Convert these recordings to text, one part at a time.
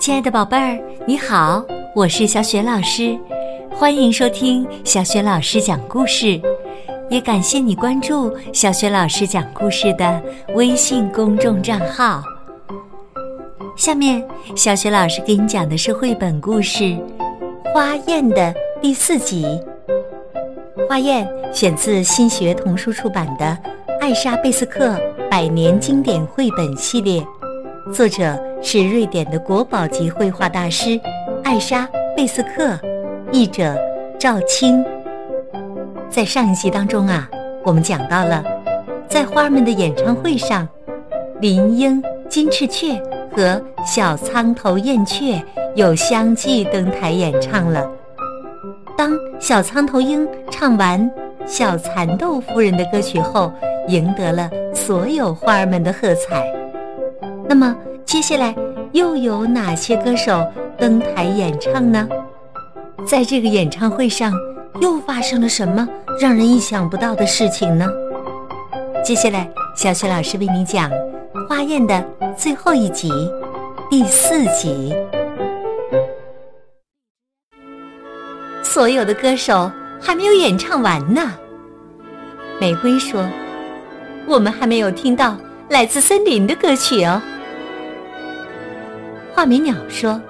亲爱的宝贝儿，你好，我是小雪老师，欢迎收听小雪老师讲故事，也感谢你关注小雪老师讲故事的微信公众账号。下面，小雪老师给你讲的是绘本故事《花宴》的第四集。《花宴》选自新学童书出版的《艾莎·贝斯克百年经典绘本系列》，作者。是瑞典的国宝级绘画大师艾莎·贝斯克，译者赵青。在上一集当中啊，我们讲到了，在花儿们的演唱会上，林莺、金翅雀和小苍头燕雀又相继登台演唱了。当小苍头鹰唱完《小蚕豆夫人》的歌曲后，赢得了所有花儿们的喝彩。那么，接下来又有哪些歌手登台演唱呢？在这个演唱会上又发生了什么让人意想不到的事情呢？接下来，小雪老师为你讲《花宴》的最后一集，第四集。所有的歌手还没有演唱完呢。玫瑰说：“我们还没有听到来自森林的歌曲哦。”画眉鸟说：“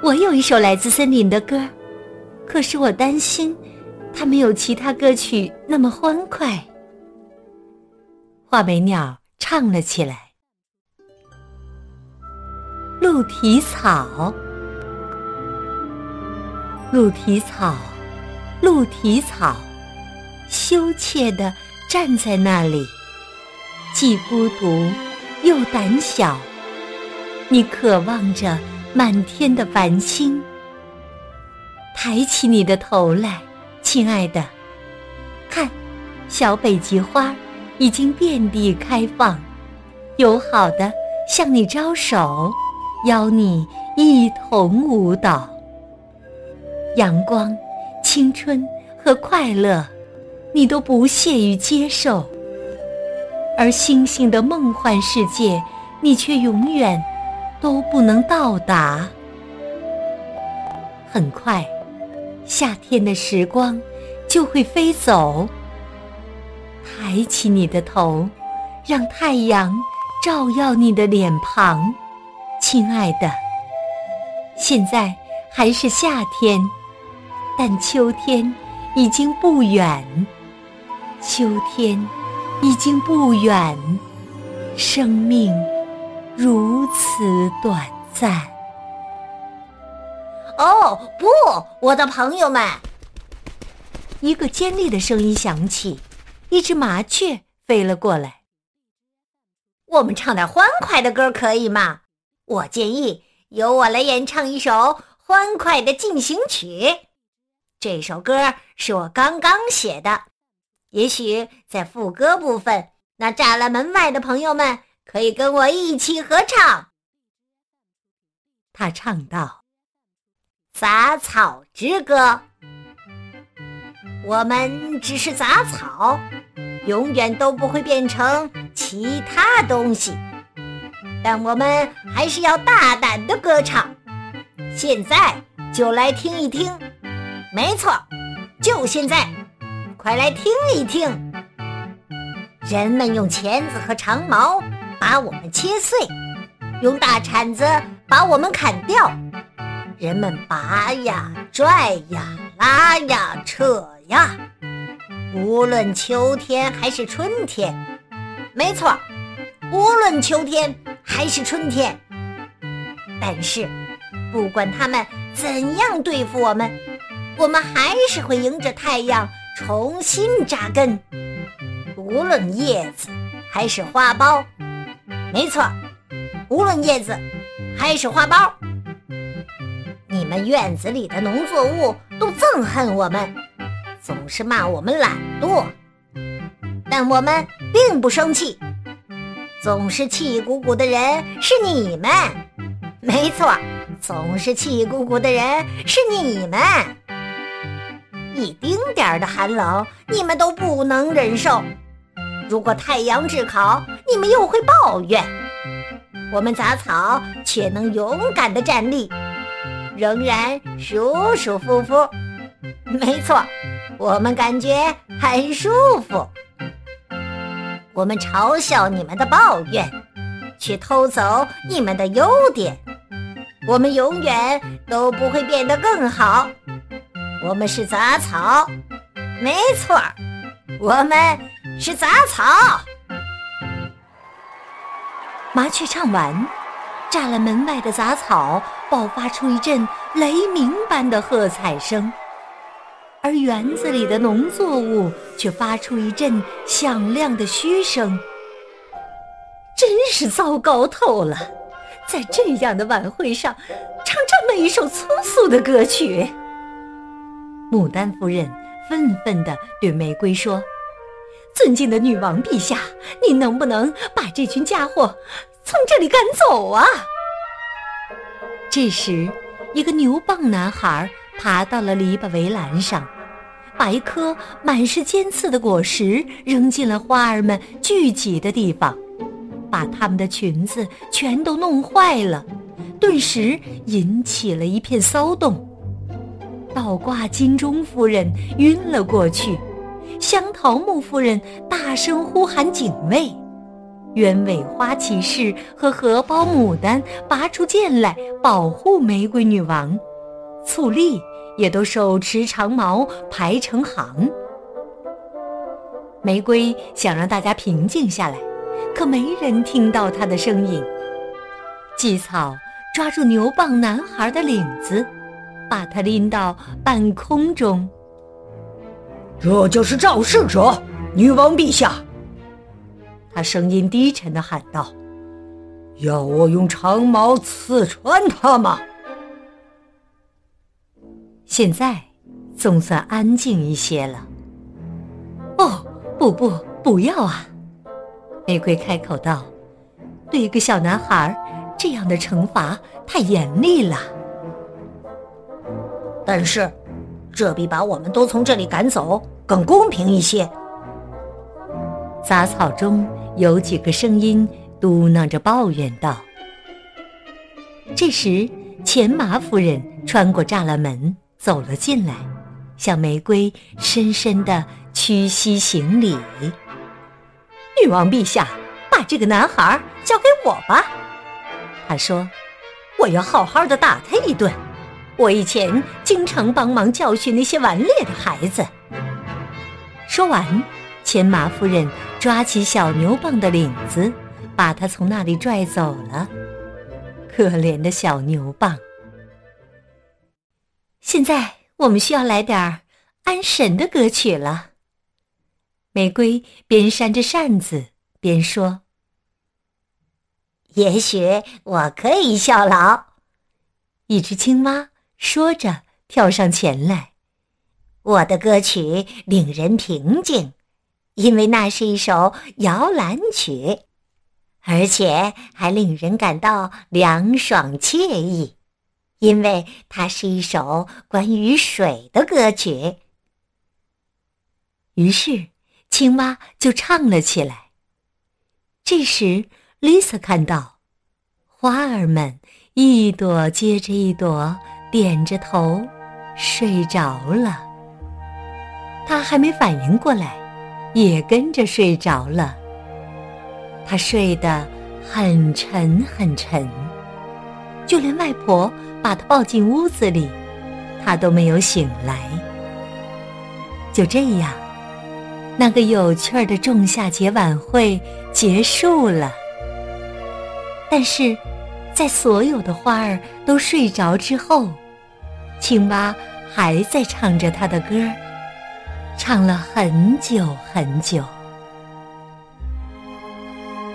我有一首来自森林的歌，可是我担心它没有其他歌曲那么欢快。”画眉鸟唱了起来：“鹿蹄草，鹿蹄草，鹿蹄草，羞怯地站在那里，既孤独又胆小。”你渴望着满天的繁星，抬起你的头来，亲爱的，看，小北极花已经遍地开放，友好的向你招手，邀你一同舞蹈。阳光、青春和快乐，你都不屑于接受，而星星的梦幻世界，你却永远。都不能到达。很快，夏天的时光就会飞走。抬起你的头，让太阳照耀你的脸庞，亲爱的。现在还是夏天，但秋天已经不远。秋天已经不远，生命。如此短暂。哦，不，我的朋友们！一个尖利的声音响起，一只麻雀飞了过来。我们唱点欢快的歌可以吗？我建议由我来演唱一首欢快的进行曲。这首歌是我刚刚写的，也许在副歌部分，那栅栏门外的朋友们。可以跟我一起合唱。他唱道：“杂草之歌，我们只是杂草，永远都不会变成其他东西。但我们还是要大胆的歌唱。现在就来听一听，没错，就现在，快来听一听。人们用钳子和长矛。”把我们切碎，用大铲子把我们砍掉。人们拔呀、拽呀、拉呀、扯呀。无论秋天还是春天，没错，无论秋天还是春天。但是，不管他们怎样对付我们，我们还是会迎着太阳重新扎根。无论叶子还是花苞。没错，无论叶子还是花苞，你们院子里的农作物都憎恨我们，总是骂我们懒惰。但我们并不生气，总是气鼓鼓的人是你们。没错，总是气鼓鼓的人是你们。一丁点儿的寒冷，你们都不能忍受。如果太阳炙烤，你们又会抱怨。我们杂草却能勇敢地站立，仍然舒舒服服。没错，我们感觉很舒服。我们嘲笑你们的抱怨，却偷走你们的优点。我们永远都不会变得更好。我们是杂草，没错，我们是杂草。麻雀唱完，栅栏门外的杂草爆发出一阵雷鸣般的喝彩声，而园子里的农作物却发出一阵响亮的嘘声。真是糟糕透了！在这样的晚会上，唱这么一首粗俗的歌曲。牡丹夫人愤愤地对玫瑰说：“尊敬的女王陛下，你能不能把这群家伙从这里赶走啊？”这时，一个牛蒡男孩爬到了篱笆围栏上，把一颗满是尖刺的果实扔进了花儿们聚集的地方。把他们的裙子全都弄坏了，顿时引起了一片骚动。倒挂金钟夫人晕了过去，香桃木夫人大声呼喊警卫，鸢尾花骑士和荷包牡丹拔出剑来保护玫瑰女王，醋栗也都手持长矛排成行。玫瑰想让大家平静下来。可没人听到她的声音。荠草抓住牛蒡男孩的领子，把他拎到半空中。这就是肇事者，女王陛下。他声音低沉的喊道：“要我用长矛刺穿他吗？”现在总算安静一些了。哦，不不，不要啊！玫瑰开口道：“对一个小男孩，这样的惩罚太严厉了。但是，这比把我们都从这里赶走更公平一些。”杂草中有几个声音嘟囔着抱怨道。这时，钱麻夫人穿过栅栏门走了进来，向玫瑰深深的屈膝行礼。女王陛下，把这个男孩交给我吧。他说：“我要好好的打他一顿。我以前经常帮忙教训那些顽劣的孩子。”说完，钱麻夫人抓起小牛蒡的领子，把他从那里拽走了。可怜的小牛蒡。现在我们需要来点儿安神的歌曲了。玫瑰边扇着扇子边说：“也许我可以效劳。”一只青蛙说着跳上前来：“我的歌曲令人平静，因为那是一首摇篮曲，而且还令人感到凉爽惬意，因为它是一首关于水的歌曲。”于是。青蛙就唱了起来。这时，Lisa 看到花儿们一朵接着一朵点着头睡着了，她还没反应过来，也跟着睡着了。她睡得很沉很沉，就连外婆把她抱进屋子里，她都没有醒来。就这样。那个有趣儿的仲夏节晚会结束了，但是，在所有的花儿都睡着之后，青蛙还在唱着它的歌，唱了很久很久。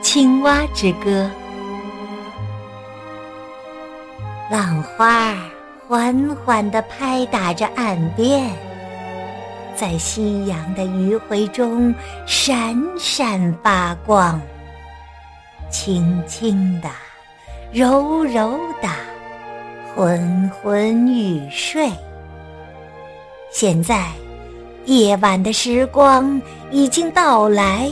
青蛙之歌，浪花缓缓地拍打着岸边。在夕阳的余晖中闪闪发光，轻轻的，柔柔的，昏昏欲睡。现在，夜晚的时光已经到来，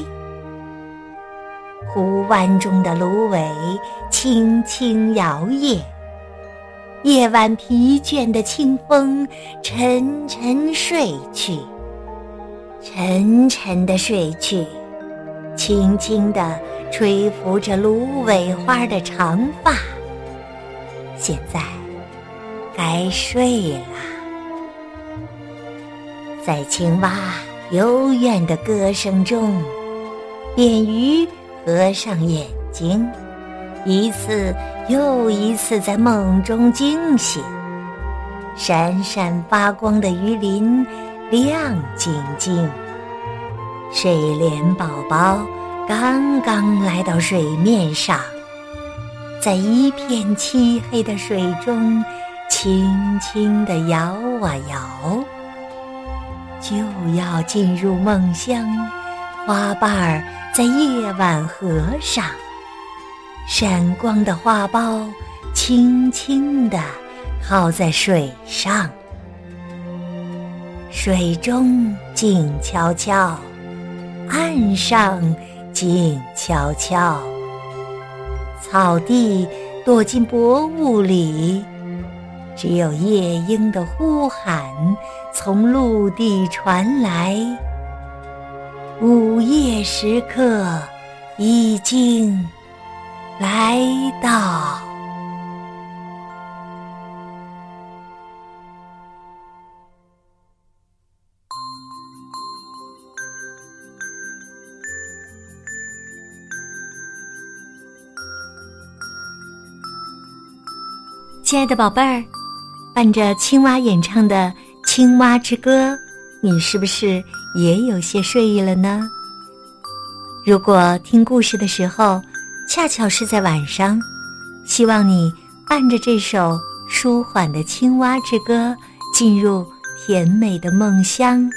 湖湾中的芦苇轻轻摇曳，夜晚疲倦的清风沉沉睡去，沉沉的睡去，轻轻地吹拂着芦苇花的长发。现在该睡了，在青蛙幽怨的歌声中，扁鱼。合上眼睛，一次又一次在梦中惊醒。闪闪发光的鱼鳞亮晶晶。水莲宝宝刚刚来到水面上，在一片漆黑的水中轻轻地摇啊摇，就要进入梦乡。花瓣儿在夜晚合上，闪光的花苞轻轻地靠在水上。水中静悄悄，岸上静悄悄。草地躲进薄雾里，只有夜莺的呼喊从陆地传来。午夜时刻已经来到。亲爱的宝贝儿，伴着青蛙演唱的《青蛙之歌》，你是不是？也有些睡意了呢。如果听故事的时候恰巧是在晚上，希望你伴着这首舒缓的青蛙之歌进入甜美的梦乡。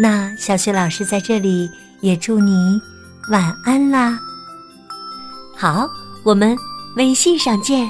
那小雪老师在这里也祝你晚安啦。好，我们微信上见。